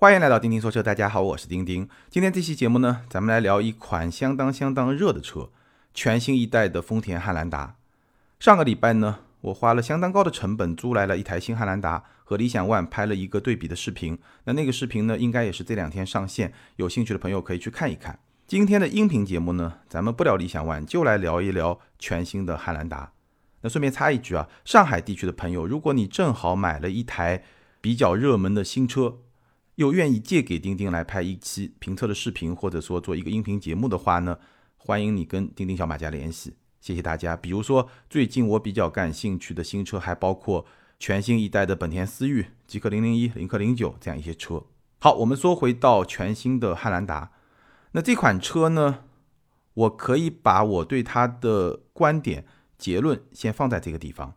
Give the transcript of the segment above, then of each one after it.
欢迎来到钉钉说车，大家好，我是钉钉。今天这期节目呢，咱们来聊一款相当相当热的车，全新一代的丰田汉兰达。上个礼拜呢，我花了相当高的成本租来了一台新汉兰达，和理想 ONE 拍了一个对比的视频。那那个视频呢，应该也是这两天上线，有兴趣的朋友可以去看一看。今天的音频节目呢，咱们不聊理想 ONE，就来聊一聊全新的汉兰达。那顺便插一句啊，上海地区的朋友，如果你正好买了一台比较热门的新车，又愿意借给钉钉来拍一期评测的视频，或者说做一个音频节目的话呢，欢迎你跟钉钉小马家联系，谢谢大家。比如说最近我比较感兴趣的新车，还包括全新一代的本田思域、极氪零零一、领克零九这样一些车。好，我们说回到全新的汉兰达，那这款车呢，我可以把我对它的观点结论先放在这个地方。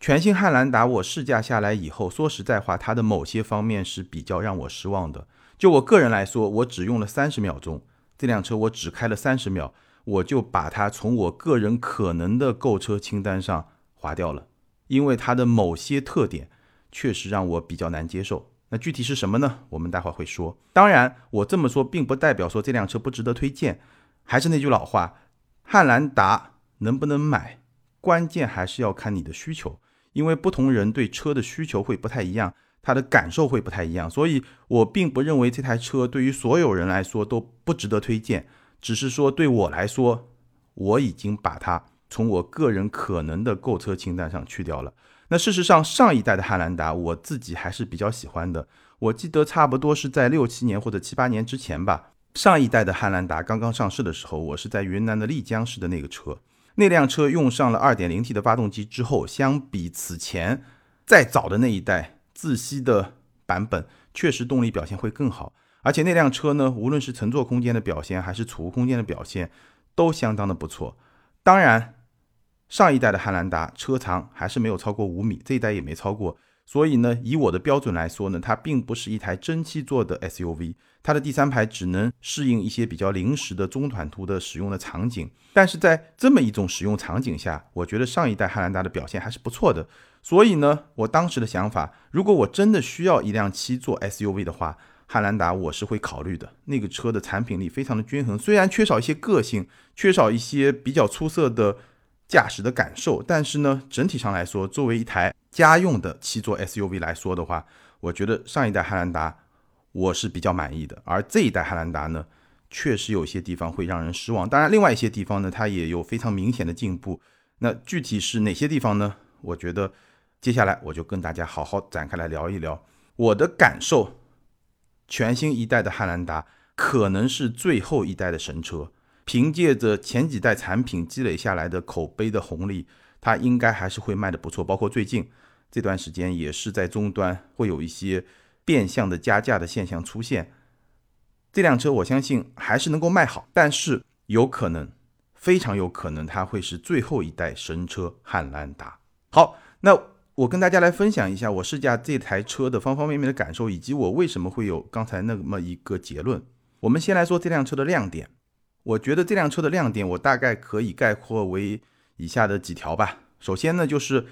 全新汉兰达，我试驾下来以后，说实在话，它的某些方面是比较让我失望的。就我个人来说，我只用了三十秒钟，这辆车我只开了三十秒，我就把它从我个人可能的购车清单上划掉了，因为它的某些特点确实让我比较难接受。那具体是什么呢？我们待会儿会说。当然，我这么说并不代表说这辆车不值得推荐。还是那句老话，汉兰达能不能买，关键还是要看你的需求。因为不同人对车的需求会不太一样，他的感受会不太一样，所以我并不认为这台车对于所有人来说都不值得推荐，只是说对我来说，我已经把它从我个人可能的购车清单上去掉了。那事实上，上一代的汉兰达我自己还是比较喜欢的。我记得差不多是在六七年或者七八年之前吧，上一代的汉兰达刚刚上市的时候，我是在云南的丽江市的那个车。那辆车用上了 2.0T 的发动机之后，相比此前再早的那一代自吸的版本，确实动力表现会更好。而且那辆车呢，无论是乘坐空间的表现，还是储物空间的表现，都相当的不错。当然，上一代的汉兰达车长还是没有超过五米，这一代也没超过。所以呢，以我的标准来说呢，它并不是一台真七座的 SUV，它的第三排只能适应一些比较临时的中短途的使用的场景。但是在这么一种使用场景下，我觉得上一代汉兰达的表现还是不错的。所以呢，我当时的想法，如果我真的需要一辆七座 SUV 的话，汉兰达我是会考虑的。那个车的产品力非常的均衡，虽然缺少一些个性，缺少一些比较出色的驾驶的感受，但是呢，整体上来说，作为一台家用的七座 SUV 来说的话，我觉得上一代汉兰达我是比较满意的，而这一代汉兰达呢，确实有些地方会让人失望。当然，另外一些地方呢，它也有非常明显的进步。那具体是哪些地方呢？我觉得接下来我就跟大家好好展开来聊一聊我的感受。全新一代的汉兰达可能是最后一代的神车，凭借着前几代产品积累下来的口碑的红利。它应该还是会卖的不错，包括最近这段时间也是在终端会有一些变相的加价的现象出现。这辆车我相信还是能够卖好，但是有可能，非常有可能它会是最后一代神车汉兰达。好，那我跟大家来分享一下我试驾这台车的方方面面的感受，以及我为什么会有刚才那么一个结论。我们先来说这辆车的亮点，我觉得这辆车的亮点我大概可以概括为。以下的几条吧。首先呢，就是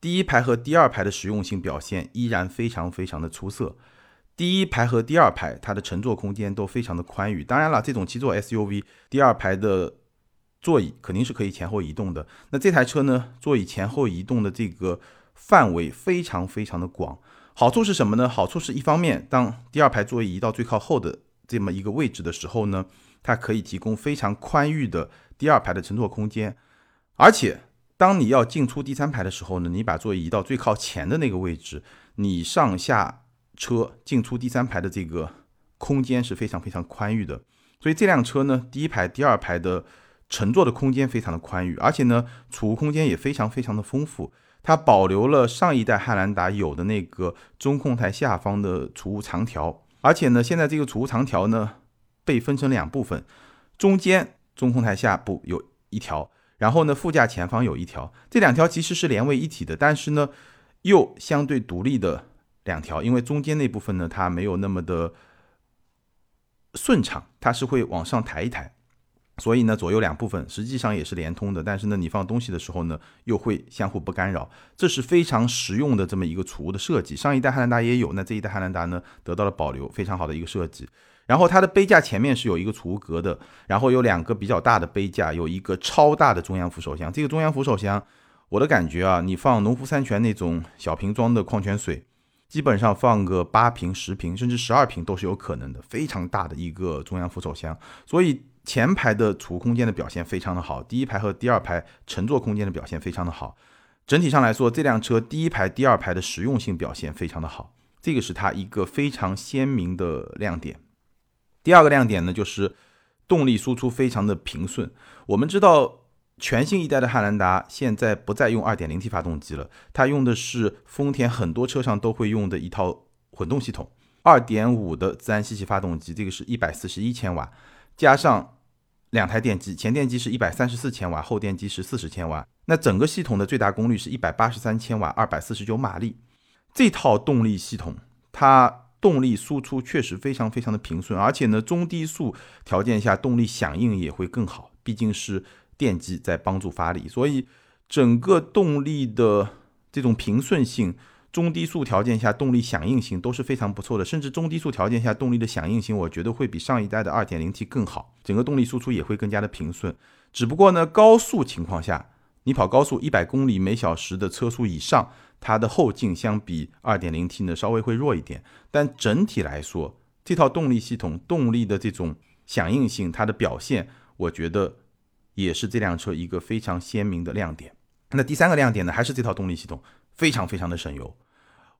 第一排和第二排的实用性表现依然非常非常的出色。第一排和第二排它的乘坐空间都非常的宽裕。当然了，这种七座 SUV 第二排的座椅肯定是可以前后移动的。那这台车呢，座椅前后移动的这个范围非常非常的广。好处是什么呢？好处是一方面，当第二排座椅移到最靠后的这么一个位置的时候呢，它可以提供非常宽裕的第二排的乘坐空间。而且，当你要进出第三排的时候呢，你把座椅移到最靠前的那个位置，你上下车进出第三排的这个空间是非常非常宽裕的。所以这辆车呢，第一排、第二排的乘坐的空间非常的宽裕，而且呢，储物空间也非常非常的丰富。它保留了上一代汉兰达有的那个中控台下方的储物长条，而且呢，现在这个储物长条呢被分成两部分，中间中控台下部有一条。然后呢，副驾前方有一条，这两条其实是连为一体的，但是呢，又相对独立的两条，因为中间那部分呢，它没有那么的顺畅，它是会往上抬一抬。所以呢，左右两部分实际上也是连通的，但是呢，你放东西的时候呢，又会相互不干扰，这是非常实用的这么一个储物的设计。上一代汉兰达也有，那这一代汉兰达呢得到了保留，非常好的一个设计。然后它的杯架前面是有一个储物格的，然后有两个比较大的杯架，有一个超大的中央扶手箱。这个中央扶手箱，我的感觉啊，你放农夫山泉那种小瓶装的矿泉水，基本上放个八瓶、十瓶，甚至十二瓶都是有可能的，非常大的一个中央扶手箱，所以。前排的储物空间的表现非常的好，第一排和第二排乘坐空间的表现非常的好。整体上来说，这辆车第一排、第二排的实用性表现非常的好，这个是它一个非常鲜明的亮点。第二个亮点呢，就是动力输出非常的平顺。我们知道，全新一代的汉兰达现在不再用 2.0T 发动机了，它用的是丰田很多车上都会用的一套混动系统，2.5的自然吸气发动机，这个是一百四十一千瓦。加上两台电机，前电机是一百三十四千瓦，后电机是四十千瓦。那整个系统的最大功率是一百八十三千瓦，二百四十九马力。这套动力系统，它动力输出确实非常非常的平顺，而且呢，中低速条件下动力响应也会更好，毕竟是电机在帮助发力，所以整个动力的这种平顺性。中低速条件下动力响应性都是非常不错的，甚至中低速条件下动力的响应性，我觉得会比上一代的 2.0T 更好，整个动力输出也会更加的平顺。只不过呢，高速情况下，你跑高速一百公里每小时的车速以上，它的后劲相比 2.0T 呢稍微会弱一点。但整体来说，这套动力系统动力的这种响应性，它的表现，我觉得也是这辆车一个非常鲜明的亮点。那第三个亮点呢，还是这套动力系统。非常非常的省油，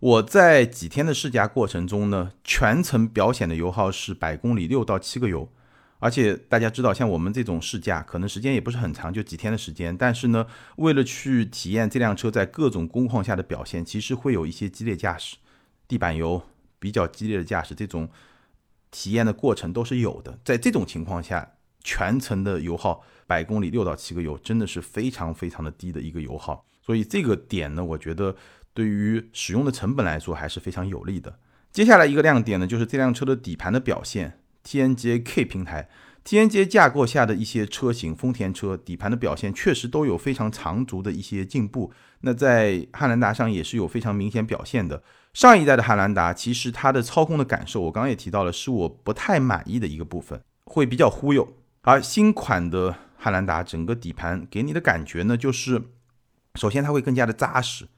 我在几天的试驾过程中呢，全程表显的油耗是百公里六到七个油，而且大家知道，像我们这种试驾，可能时间也不是很长，就几天的时间，但是呢，为了去体验这辆车在各种工况下的表现，其实会有一些激烈驾驶，地板油比较激烈的驾驶，这种体验的过程都是有的。在这种情况下，全程的油耗百公里六到七个油，真的是非常非常的低的一个油耗。所以这个点呢，我觉得对于使用的成本来说还是非常有利的。接下来一个亮点呢，就是这辆车的底盘的表现。TNGA-K 平台，TNGA 架构下的一些车型，丰田车底盘的表现确实都有非常长足的一些进步。那在汉兰达上也是有非常明显表现的。上一代的汉兰达其实它的操控的感受，我刚刚也提到了，是我不太满意的一个部分，会比较忽悠。而新款的汉兰达整个底盘给你的感觉呢，就是。首先，它会更加的扎实，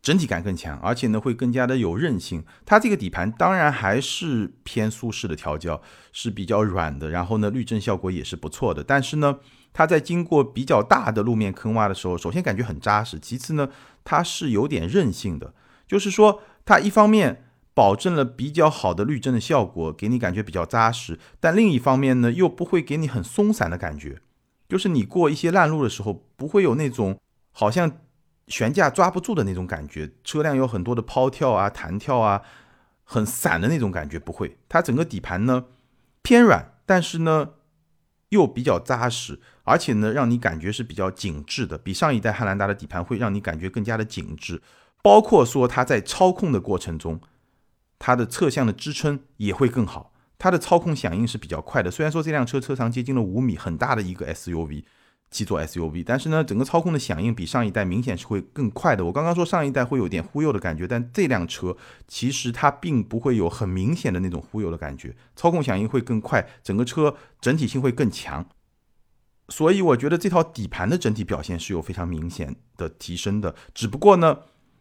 整体感更强，而且呢会更加的有韧性。它这个底盘当然还是偏舒适的调教，是比较软的，然后呢滤震效果也是不错的。但是呢，它在经过比较大的路面坑洼的时候，首先感觉很扎实，其次呢它是有点韧性的，就是说它一方面保证了比较好的滤震的效果，给你感觉比较扎实，但另一方面呢又不会给你很松散的感觉，就是你过一些烂路的时候不会有那种。好像悬架抓不住的那种感觉，车辆有很多的抛跳啊、弹跳啊，很散的那种感觉不会。它整个底盘呢偏软，但是呢又比较扎实，而且呢让你感觉是比较紧致的，比上一代汉兰达的底盘会让你感觉更加的紧致。包括说它在操控的过程中，它的侧向的支撑也会更好，它的操控响应是比较快的。虽然说这辆车车长接近了五米，很大的一个 SUV。七座 SUV，但是呢，整个操控的响应比上一代明显是会更快的。我刚刚说上一代会有点忽悠的感觉，但这辆车其实它并不会有很明显的那种忽悠的感觉，操控响应会更快，整个车整体性会更强。所以我觉得这套底盘的整体表现是有非常明显的提升的。只不过呢，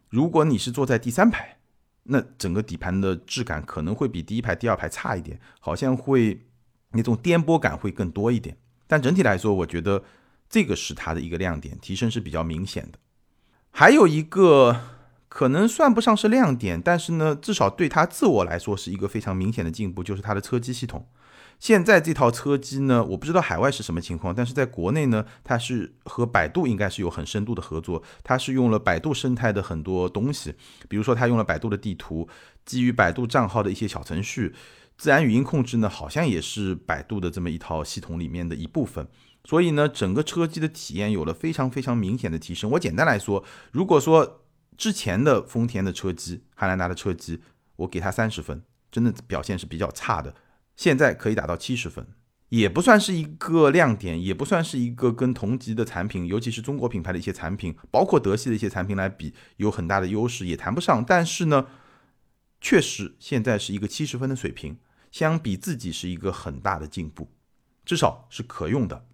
如果你是坐在第三排，那整个底盘的质感可能会比第一排、第二排差一点，好像会那种颠簸感会更多一点。但整体来说，我觉得。这个是它的一个亮点，提升是比较明显的。还有一个可能算不上是亮点，但是呢，至少对它自我来说是一个非常明显的进步，就是它的车机系统。现在这套车机呢，我不知道海外是什么情况，但是在国内呢，它是和百度应该是有很深度的合作，它是用了百度生态的很多东西，比如说它用了百度的地图，基于百度账号的一些小程序，自然语音控制呢，好像也是百度的这么一套系统里面的一部分。所以呢，整个车机的体验有了非常非常明显的提升。我简单来说，如果说之前的丰田的车机，汉兰达的车机，我给它三十分，真的表现是比较差的。现在可以打到七十分，也不算是一个亮点，也不算是一个跟同级的产品，尤其是中国品牌的一些产品，包括德系的一些产品来比有很大的优势，也谈不上。但是呢，确实现在是一个七十分的水平，相比自己是一个很大的进步，至少是可用的。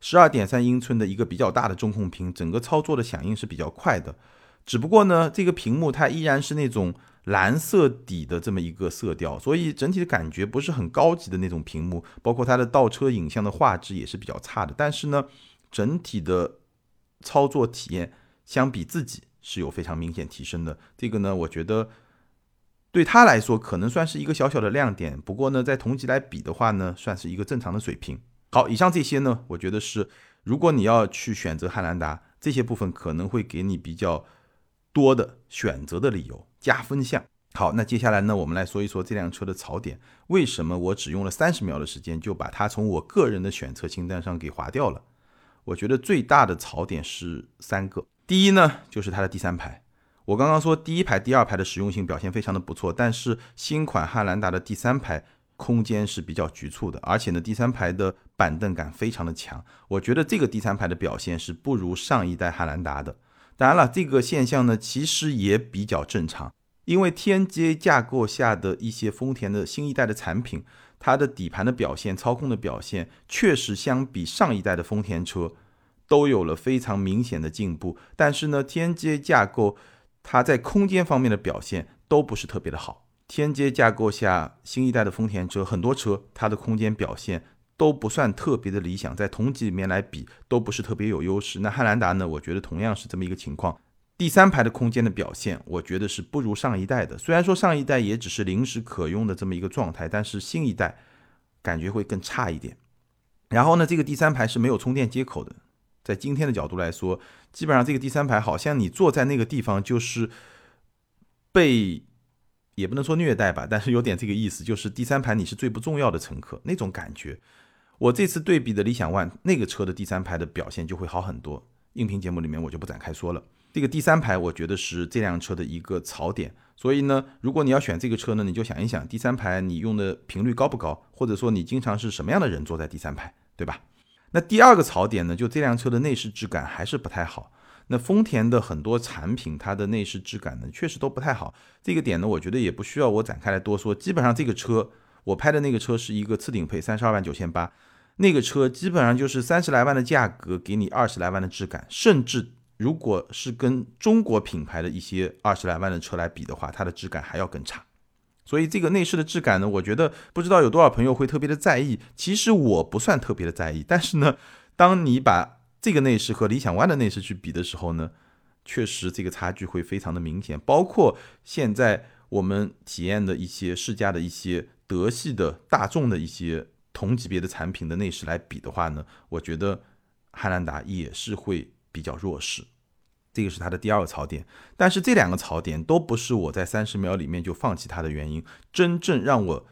十二点三英寸的一个比较大的中控屏，整个操作的响应是比较快的。只不过呢，这个屏幕它依然是那种蓝色底的这么一个色调，所以整体的感觉不是很高级的那种屏幕。包括它的倒车影像的画质也是比较差的。但是呢，整体的操作体验相比自己是有非常明显提升的。这个呢，我觉得对他来说可能算是一个小小的亮点。不过呢，在同级来比的话呢，算是一个正常的水平。好，以上这些呢，我觉得是如果你要去选择汉兰达，这些部分可能会给你比较多的选择的理由，加分项。好，那接下来呢，我们来说一说这辆车的槽点。为什么我只用了三十秒的时间就把它从我个人的选择清单上给划掉了？我觉得最大的槽点是三个。第一呢，就是它的第三排。我刚刚说第一排、第二排的实用性表现非常的不错，但是新款汉兰达的第三排。空间是比较局促的，而且呢，第三排的板凳感非常的强。我觉得这个第三排的表现是不如上一代汉兰达的。当然了，这个现象呢，其实也比较正常，因为 TNGA 架构下的一些丰田的新一代的产品，它的底盘的表现、操控的表现，确实相比上一代的丰田车都有了非常明显的进步。但是呢，TNGA 架构它在空间方面的表现都不是特别的好。天阶架构下，新一代的丰田车很多车，它的空间表现都不算特别的理想，在同级里面来比，都不是特别有优势。那汉兰达呢？我觉得同样是这么一个情况。第三排的空间的表现，我觉得是不如上一代的。虽然说上一代也只是临时可用的这么一个状态，但是新一代感觉会更差一点。然后呢，这个第三排是没有充电接口的。在今天的角度来说，基本上这个第三排好像你坐在那个地方就是被。也不能说虐待吧，但是有点这个意思，就是第三排你是最不重要的乘客那种感觉。我这次对比的理想 ONE 那个车的第三排的表现就会好很多。音频节目里面我就不展开说了。这个第三排我觉得是这辆车的一个槽点。所以呢，如果你要选这个车呢，你就想一想第三排你用的频率高不高，或者说你经常是什么样的人坐在第三排，对吧？那第二个槽点呢，就这辆车的内饰质感还是不太好。那丰田的很多产品，它的内饰质感呢，确实都不太好。这个点呢，我觉得也不需要我展开来多说。基本上这个车，我拍的那个车是一个次顶配，三十二万九千八，那个车基本上就是三十来万的价格，给你二十来万的质感。甚至如果是跟中国品牌的一些二十来万的车来比的话，它的质感还要更差。所以这个内饰的质感呢，我觉得不知道有多少朋友会特别的在意。其实我不算特别的在意，但是呢，当你把这个内饰和理想 ONE 的内饰去比的时候呢，确实这个差距会非常的明显。包括现在我们体验的一些试驾的一些德系的大众的一些同级别的产品的内饰来比的话呢，我觉得汉兰达也是会比较弱势。这个是它的第二个槽点。但是这两个槽点都不是我在三十秒里面就放弃它的原因。真正让我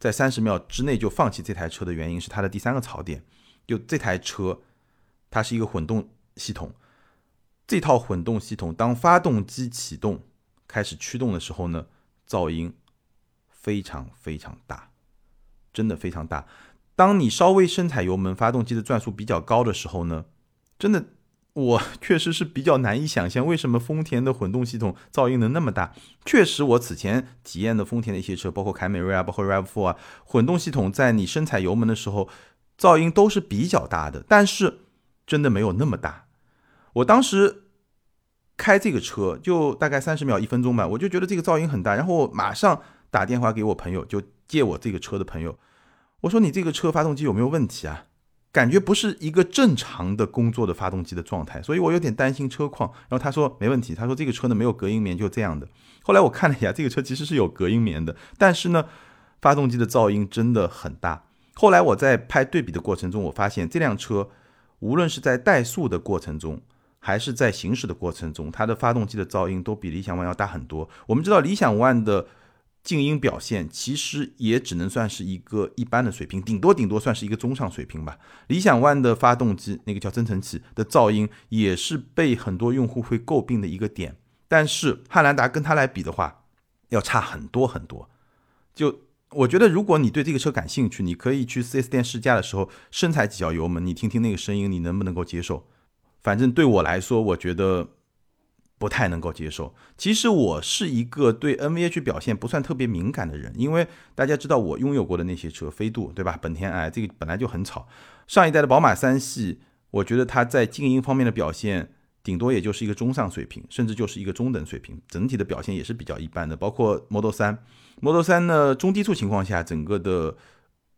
在三十秒之内就放弃这台车的原因是它的第三个槽点，就这台车。它是一个混动系统，这套混动系统当发动机启动开始驱动的时候呢，噪音非常非常大，真的非常大。当你稍微深踩油门，发动机的转速比较高的时候呢，真的我确实是比较难以想象为什么丰田的混动系统噪音能那么大。确实，我此前体验的丰田的一些车，包括凯美瑞啊，包括 RAV4 啊，混动系统在你深踩油门的时候，噪音都是比较大的，但是。真的没有那么大，我当时开这个车就大概三十秒一分钟吧，我就觉得这个噪音很大，然后我马上打电话给我朋友，就借我这个车的朋友，我说你这个车发动机有没有问题啊？感觉不是一个正常的工作的发动机的状态，所以我有点担心车况。然后他说没问题，他说这个车呢没有隔音棉，就这样的。后来我看了一下，这个车其实是有隔音棉的，但是呢，发动机的噪音真的很大。后来我在拍对比的过程中，我发现这辆车。无论是在怠速的过程中，还是在行驶的过程中，它的发动机的噪音都比理想 ONE 要大很多。我们知道理想 ONE 的静音表现其实也只能算是一个一般的水平，顶多顶多算是一个中上水平吧。理想 ONE 的发动机那个叫增程器的噪音也是被很多用户会诟病的一个点，但是汉兰达跟它来比的话，要差很多很多。就我觉得如果你对这个车感兴趣，你可以去 4S 店试驾的时候深踩几脚油门，你听听那个声音，你能不能够接受？反正对我来说，我觉得不太能够接受。其实我是一个对 NVH 表现不算特别敏感的人，因为大家知道我拥有过的那些车，飞度对吧？本田哎这个本来就很吵，上一代的宝马三系，我觉得它在静音方面的表现。顶多也就是一个中上水平，甚至就是一个中等水平，整体的表现也是比较一般的。包括 Model Model 3呢，中低速情况下，整个的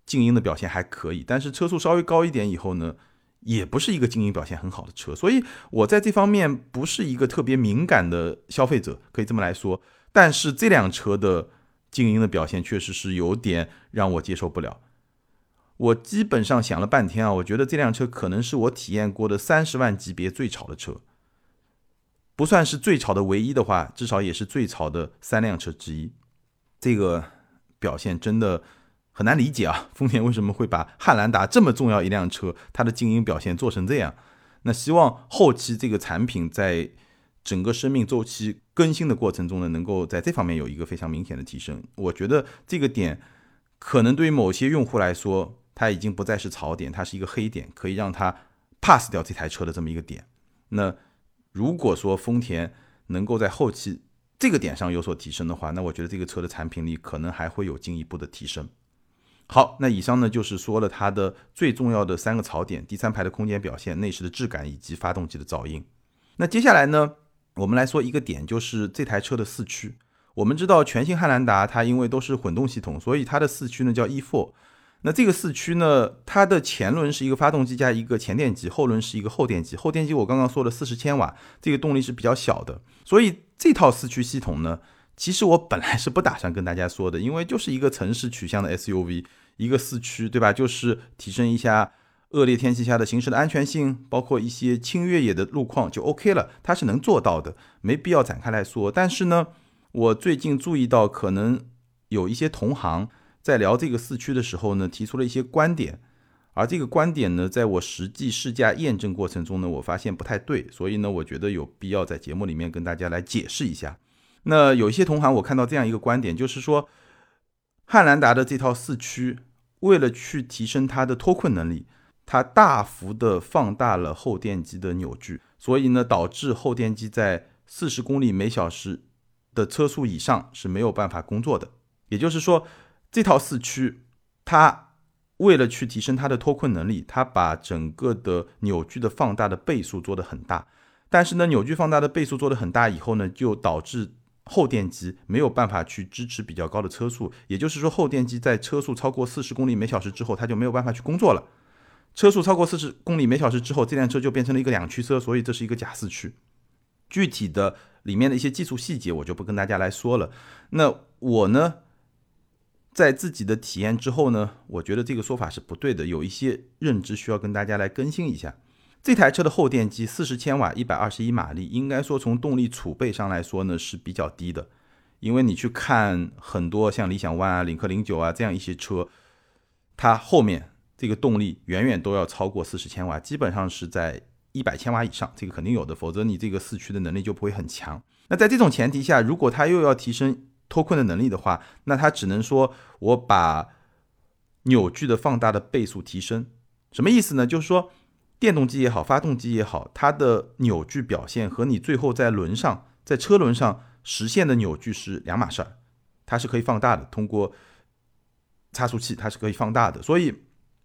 静音的表现还可以，但是车速稍微高一点以后呢，也不是一个静音表现很好的车。所以我在这方面不是一个特别敏感的消费者，可以这么来说。但是这辆车的静音的表现确实是有点让我接受不了。我基本上想了半天啊，我觉得这辆车可能是我体验过的三十万级别最吵的车。不算是最吵的唯一的话，至少也是最吵的三辆车之一。这个表现真的很难理解啊！丰田为什么会把汉兰达这么重要一辆车，它的静音表现做成这样？那希望后期这个产品在整个生命周期更新的过程中呢，能够在这方面有一个非常明显的提升。我觉得这个点可能对于某些用户来说，它已经不再是槽点，它是一个黑点，可以让它 pass 掉这台车的这么一个点。那。如果说丰田能够在后期这个点上有所提升的话，那我觉得这个车的产品力可能还会有进一步的提升。好，那以上呢就是说了它的最重要的三个槽点：第三排的空间表现、内饰的质感以及发动机的噪音。那接下来呢，我们来说一个点，就是这台车的四驱。我们知道全新汉兰达它因为都是混动系统，所以它的四驱呢叫 E4。那这个四驱呢？它的前轮是一个发动机加一个前电机，后轮是一个后电机。后电机我刚刚说了四十千瓦，这个动力是比较小的。所以这套四驱系统呢，其实我本来是不打算跟大家说的，因为就是一个城市取向的 SUV，一个四驱，对吧？就是提升一下恶劣天气下的行驶的安全性，包括一些轻越野的路况就 OK 了，它是能做到的，没必要展开来说。但是呢，我最近注意到，可能有一些同行。在聊这个四驱的时候呢，提出了一些观点，而这个观点呢，在我实际试驾验证过程中呢，我发现不太对，所以呢，我觉得有必要在节目里面跟大家来解释一下。那有一些同行，我看到这样一个观点，就是说，汉兰达的这套四驱，为了去提升它的脱困能力，它大幅的放大了后电机的扭矩，所以呢，导致后电机在四十公里每小时的车速以上是没有办法工作的，也就是说。这套四驱，它为了去提升它的脱困能力，它把整个的扭矩的放大的倍数做得很大。但是呢，扭矩放大的倍数做得很大以后呢，就导致后电机没有办法去支持比较高的车速。也就是说，后电机在车速超过四十公里每小时之后，它就没有办法去工作了。车速超过四十公里每小时之后，这辆车就变成了一个两驱车，所以这是一个假四驱。具体的里面的一些技术细节，我就不跟大家来说了。那我呢？在自己的体验之后呢，我觉得这个说法是不对的，有一些认知需要跟大家来更新一下。这台车的后电机四十千瓦，一百二十一马力，应该说从动力储备上来说呢是比较低的。因为你去看很多像理想 ONE 啊、领克零九啊这样一些车，它后面这个动力远远都要超过四十千瓦，基本上是在一百千瓦以上，这个肯定有的，否则你这个四驱的能力就不会很强。那在这种前提下，如果它又要提升，脱困的能力的话，那它只能说我把扭矩的放大的倍数提升，什么意思呢？就是说电动机也好，发动机也好，它的扭矩表现和你最后在轮上，在车轮上实现的扭矩是两码事儿，它是可以放大的，通过差速器它是可以放大的，所以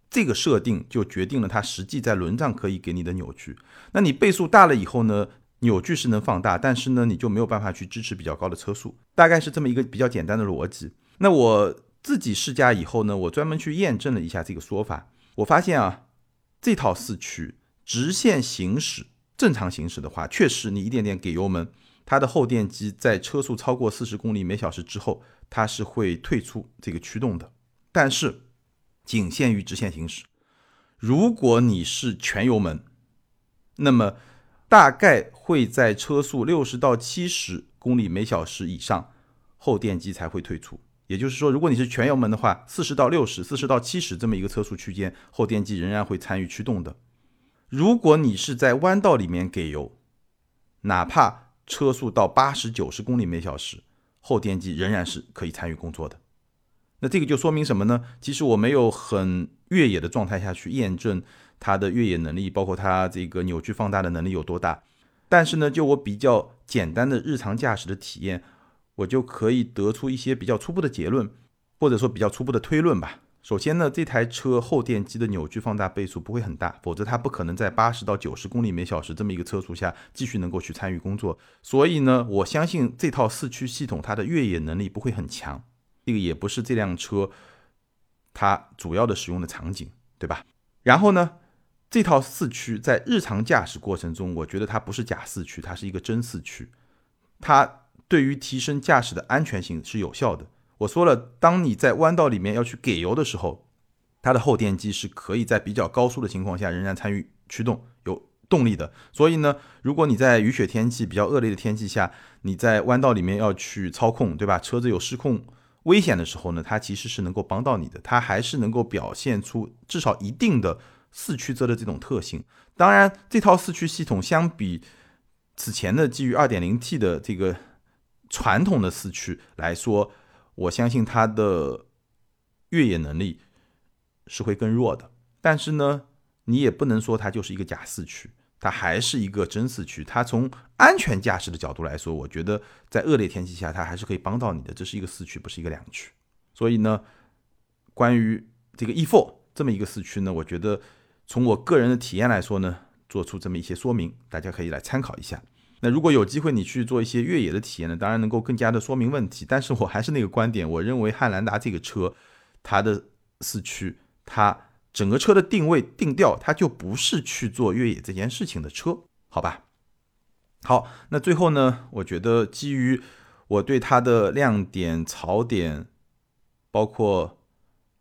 这个设定就决定了它实际在轮上可以给你的扭矩。那你倍数大了以后呢？扭矩是能放大，但是呢，你就没有办法去支持比较高的车速，大概是这么一个比较简单的逻辑。那我自己试驾以后呢，我专门去验证了一下这个说法，我发现啊，这套四驱直线行驶正常行驶的话，确实你一点点给油门，它的后电机在车速超过四十公里每小时之后，它是会退出这个驱动的，但是仅限于直线行驶。如果你是全油门，那么大概会在车速六十到七十公里每小时以上，后电机才会退出。也就是说，如果你是全油门的话，四十到六十、四十到七十这么一个车速区间，后电机仍然会参与驱动的。如果你是在弯道里面给油，哪怕车速到八十九十公里每小时，后电机仍然是可以参与工作的。那这个就说明什么呢？其实我没有很越野的状态下去验证它的越野能力，包括它这个扭矩放大的能力有多大。但是呢，就我比较简单的日常驾驶的体验，我就可以得出一些比较初步的结论，或者说比较初步的推论吧。首先呢，这台车后电机的扭矩放大倍数不会很大，否则它不可能在八十到九十公里每小时这么一个车速下继续能够去参与工作。所以呢，我相信这套四驱系统它的越野能力不会很强。这个也不是这辆车它主要的使用的场景，对吧？然后呢，这套四驱在日常驾驶过程中，我觉得它不是假四驱，它是一个真四驱。它对于提升驾驶的安全性是有效的。我说了，当你在弯道里面要去给油的时候，它的后电机是可以在比较高速的情况下仍然参与驱动，有动力的。所以呢，如果你在雨雪天气比较恶劣的天气下，你在弯道里面要去操控，对吧？车子有失控危险的时候呢，它其实是能够帮到你的，它还是能够表现出至少一定的四驱车的这种特性。当然，这套四驱系统相比此前的基于 2.0T 的这个传统的四驱来说，我相信它的越野能力是会更弱的，但是呢，你也不能说它就是一个假四驱，它还是一个真四驱。它从安全驾驶的角度来说，我觉得在恶劣天气下，它还是可以帮到你的。这是一个四驱，不是一个两驱。所以呢，关于这个 E4 这么一个四驱呢，我觉得从我个人的体验来说呢，做出这么一些说明，大家可以来参考一下。那如果有机会你去做一些越野的体验呢，当然能够更加的说明问题。但是我还是那个观点，我认为汉兰达这个车，它的四驱，它整个车的定位定调，它就不是去做越野这件事情的车，好吧？好，那最后呢，我觉得基于我对它的亮点、槽点，包括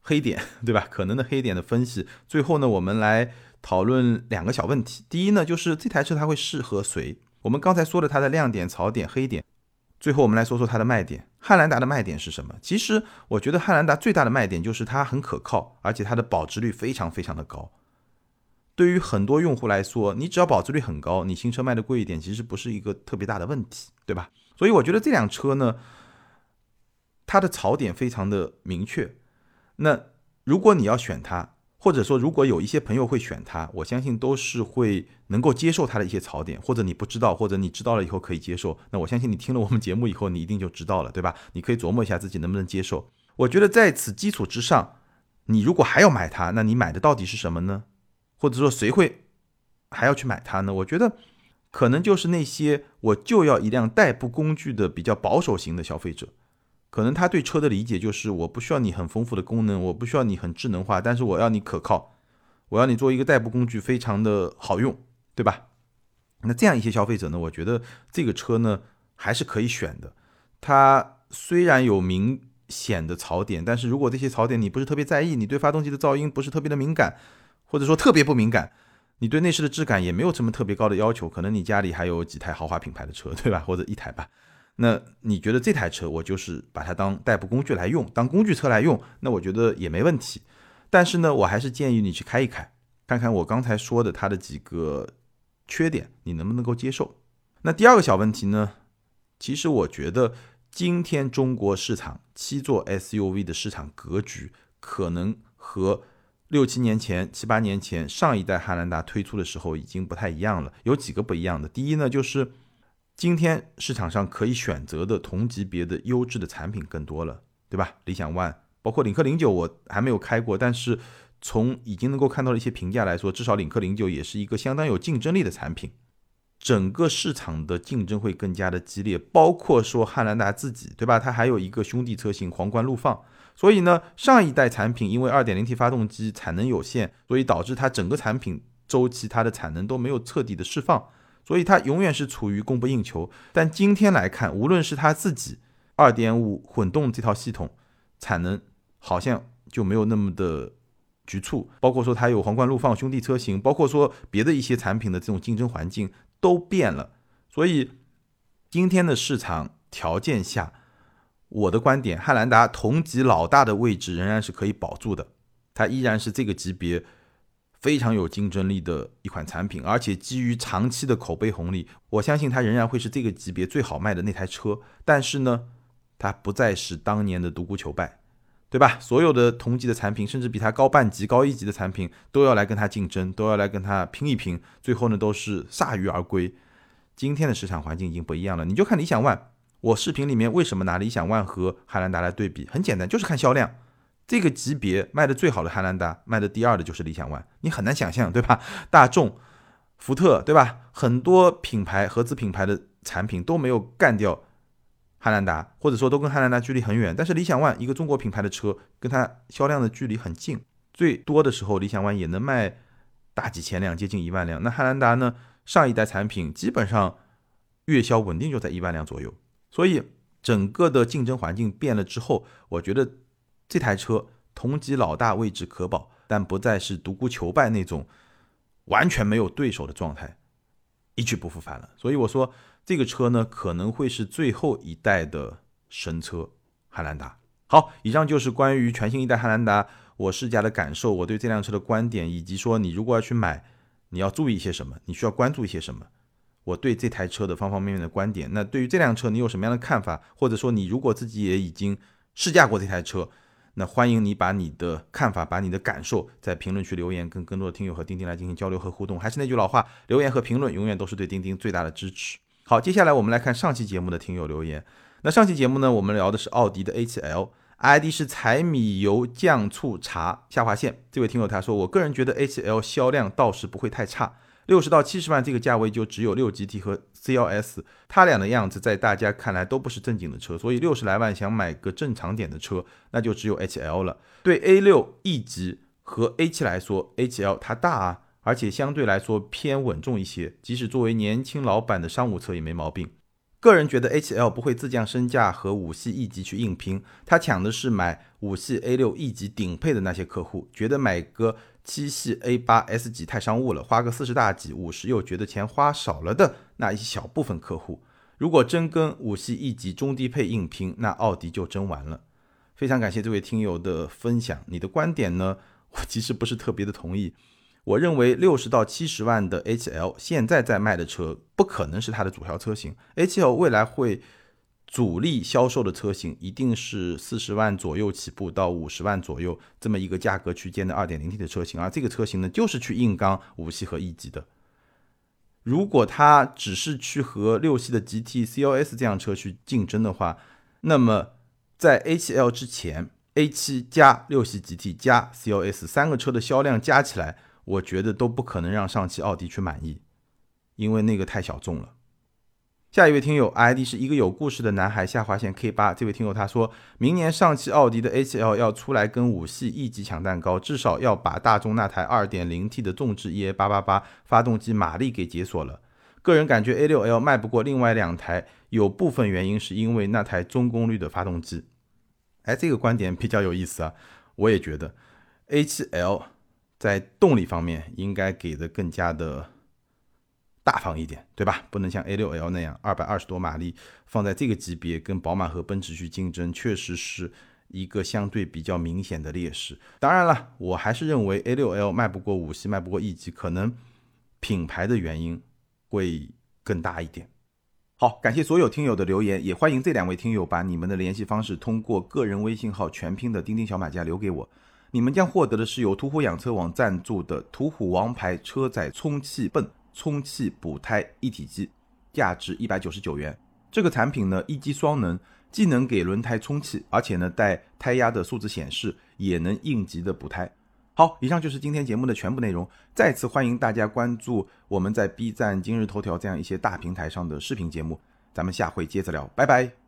黑点，对吧？可能的黑点的分析，最后呢，我们来讨论两个小问题。第一呢，就是这台车它会适合谁？我们刚才说了它的亮点、槽点、黑点，最后我们来说说它的卖点。汉兰达的卖点是什么？其实我觉得汉兰达最大的卖点就是它很可靠，而且它的保值率非常非常的高。对于很多用户来说，你只要保值率很高，你新车卖的贵一点，其实不是一个特别大的问题，对吧？所以我觉得这辆车呢，它的槽点非常的明确。那如果你要选它，或者说，如果有一些朋友会选它，我相信都是会能够接受它的一些槽点，或者你不知道，或者你知道了以后可以接受。那我相信你听了我们节目以后，你一定就知道了，对吧？你可以琢磨一下自己能不能接受。我觉得在此基础之上，你如果还要买它，那你买的到底是什么呢？或者说谁会还要去买它呢？我觉得可能就是那些我就要一辆代步工具的比较保守型的消费者。可能他对车的理解就是，我不需要你很丰富的功能，我不需要你很智能化，但是我要你可靠，我要你做一个代步工具，非常的好用，对吧？那这样一些消费者呢，我觉得这个车呢还是可以选的。它虽然有明显的槽点，但是如果这些槽点你不是特别在意，你对发动机的噪音不是特别的敏感，或者说特别不敏感，你对内饰的质感也没有什么特别高的要求，可能你家里还有几台豪华品牌的车，对吧？或者一台吧。那你觉得这台车我就是把它当代步工具来用，当工具车来用，那我觉得也没问题。但是呢，我还是建议你去开一开，看看我刚才说的它的几个缺点，你能不能够接受？那第二个小问题呢？其实我觉得今天中国市场七座 SUV 的市场格局，可能和六七年前、七八年前上一代汉兰达推出的时候已经不太一样了。有几个不一样的，第一呢，就是。今天市场上可以选择的同级别的优质的产品更多了，对吧？理想 ONE，包括领克零九，我还没有开过，但是从已经能够看到的一些评价来说，至少领克零九也是一个相当有竞争力的产品。整个市场的竞争会更加的激烈，包括说汉兰达自己，对吧？它还有一个兄弟车型皇冠陆放，所以呢，上一代产品因为 2.0T 发动机产能有限，所以导致它整个产品周期它的产能都没有彻底的释放。所以它永远是处于供不应求。但今天来看，无论是它自己二点五混动这套系统，产能好像就没有那么的局促。包括说它有皇冠陆放兄弟车型，包括说别的一些产品的这种竞争环境都变了。所以今天的市场条件下，我的观点，汉兰达同级老大的位置仍然是可以保住的，它依然是这个级别。非常有竞争力的一款产品，而且基于长期的口碑红利，我相信它仍然会是这个级别最好卖的那台车。但是呢，它不再是当年的独孤求败，对吧？所有的同级的产品，甚至比它高半级、高一级的产品，都要来跟它竞争，都要来跟它拼一拼，最后呢都是铩羽而归。今天的市场环境已经不一样了，你就看理想 ONE，我视频里面为什么拿理想 ONE 和汉兰达来对比？很简单，就是看销量。这个级别卖的最好的汉兰达，卖的第二的就是理想 ONE，你很难想象，对吧？大众、福特，对吧？很多品牌合资品牌的产品都没有干掉汉兰达，或者说都跟汉兰达距离很远。但是理想 ONE 一个中国品牌的车，跟它销量的距离很近，最多的时候理想 ONE 也能卖大几千辆，接近一万辆。那汉兰达呢？上一代产品基本上月销稳定就在一万辆左右，所以整个的竞争环境变了之后，我觉得。这台车同级老大位置可保，但不再是独孤求败那种完全没有对手的状态，一去不复返了。所以我说这个车呢，可能会是最后一代的神车汉兰达。好，以上就是关于全新一代汉兰达我试驾的感受，我对这辆车的观点，以及说你如果要去买，你要注意一些什么，你需要关注一些什么，我对这台车的方方面面的观点。那对于这辆车，你有什么样的看法？或者说你如果自己也已经试驾过这台车？那欢迎你把你的看法、把你的感受在评论区留言，跟更多的听友和钉钉来进行交流和互动。还是那句老话，留言和评论永远都是对钉钉最大的支持。好，接下来我们来看上期节目的听友留言。那上期节目呢，我们聊的是奥迪的 A7L，ID 是柴米油酱醋茶下划线。这位听友他说，我个人觉得 A7L 销量倒是不会太差。六十到七十万这个价位就只有六 GT 和 CLS，它俩的样子在大家看来都不是正经的车，所以六十来万想买个正常点的车，那就只有 H L 了。对 A 六 E 级和 A 七来说，H L 它大啊，而且相对来说偏稳重一些，即使作为年轻老板的商务车也没毛病。个人觉得 H L 不会自降身价和五系 E 级去硬拼，他抢的是买五系 A 六 E 级顶配的那些客户，觉得买个。七系 A 八 S 级太商务了，花个四十大几，五十又觉得钱花少了的那一小部分客户，如果真跟五系 E 级中低配硬拼，那奥迪就真完了。非常感谢这位听友的分享，你的观点呢？我其实不是特别的同意。我认为六十到七十万的 H L 现在在卖的车，不可能是它的主销车型，H L 未来会。主力销售的车型一定是四十万左右起步到五十万左右这么一个价格区间的二点零 T 的车型，而这个车型呢，就是去硬刚五系和 E 级的。如果它只是去和六系的 GT、CLS 这样车去竞争的话，那么在 A7L 之前，A7 加六系 GT 加 CLS 三个车的销量加起来，我觉得都不可能让上汽奥迪去满意，因为那个太小众了。下一位听友 ID 是一个有故事的男孩下划线 K 八，这位听友他说明年上汽奥迪的 A7L 要出来跟五系 E 级抢蛋糕，至少要把大众那台 2.0T 的纵置 EA888 发动机马力给解锁了。个人感觉 A6L 卖不过另外两台，有部分原因是因为那台中功率的发动机。哎，这个观点比较有意思啊，我也觉得 A7L 在动力方面应该给的更加的。大方一点，对吧？不能像 A6L 那样二百二十多马力，放在这个级别跟宝马和奔驰去竞争，确实是一个相对比较明显的劣势。当然了，我还是认为 A6L 卖不过五系，卖不过 E 级，可能品牌的原因会更大一点。好，感谢所有听友的留言，也欢迎这两位听友把你们的联系方式通过个人微信号全拼的钉钉小马甲留给我，你们将获得的是由途虎养车网赞助的途虎王牌车载充气泵。充气补胎一体机，价值一百九十九元。这个产品呢，一机双能，既能给轮胎充气，而且呢带胎压的数字显示，也能应急的补胎。好，以上就是今天节目的全部内容。再次欢迎大家关注我们在 B 站、今日头条这样一些大平台上的视频节目。咱们下回接着聊，拜拜。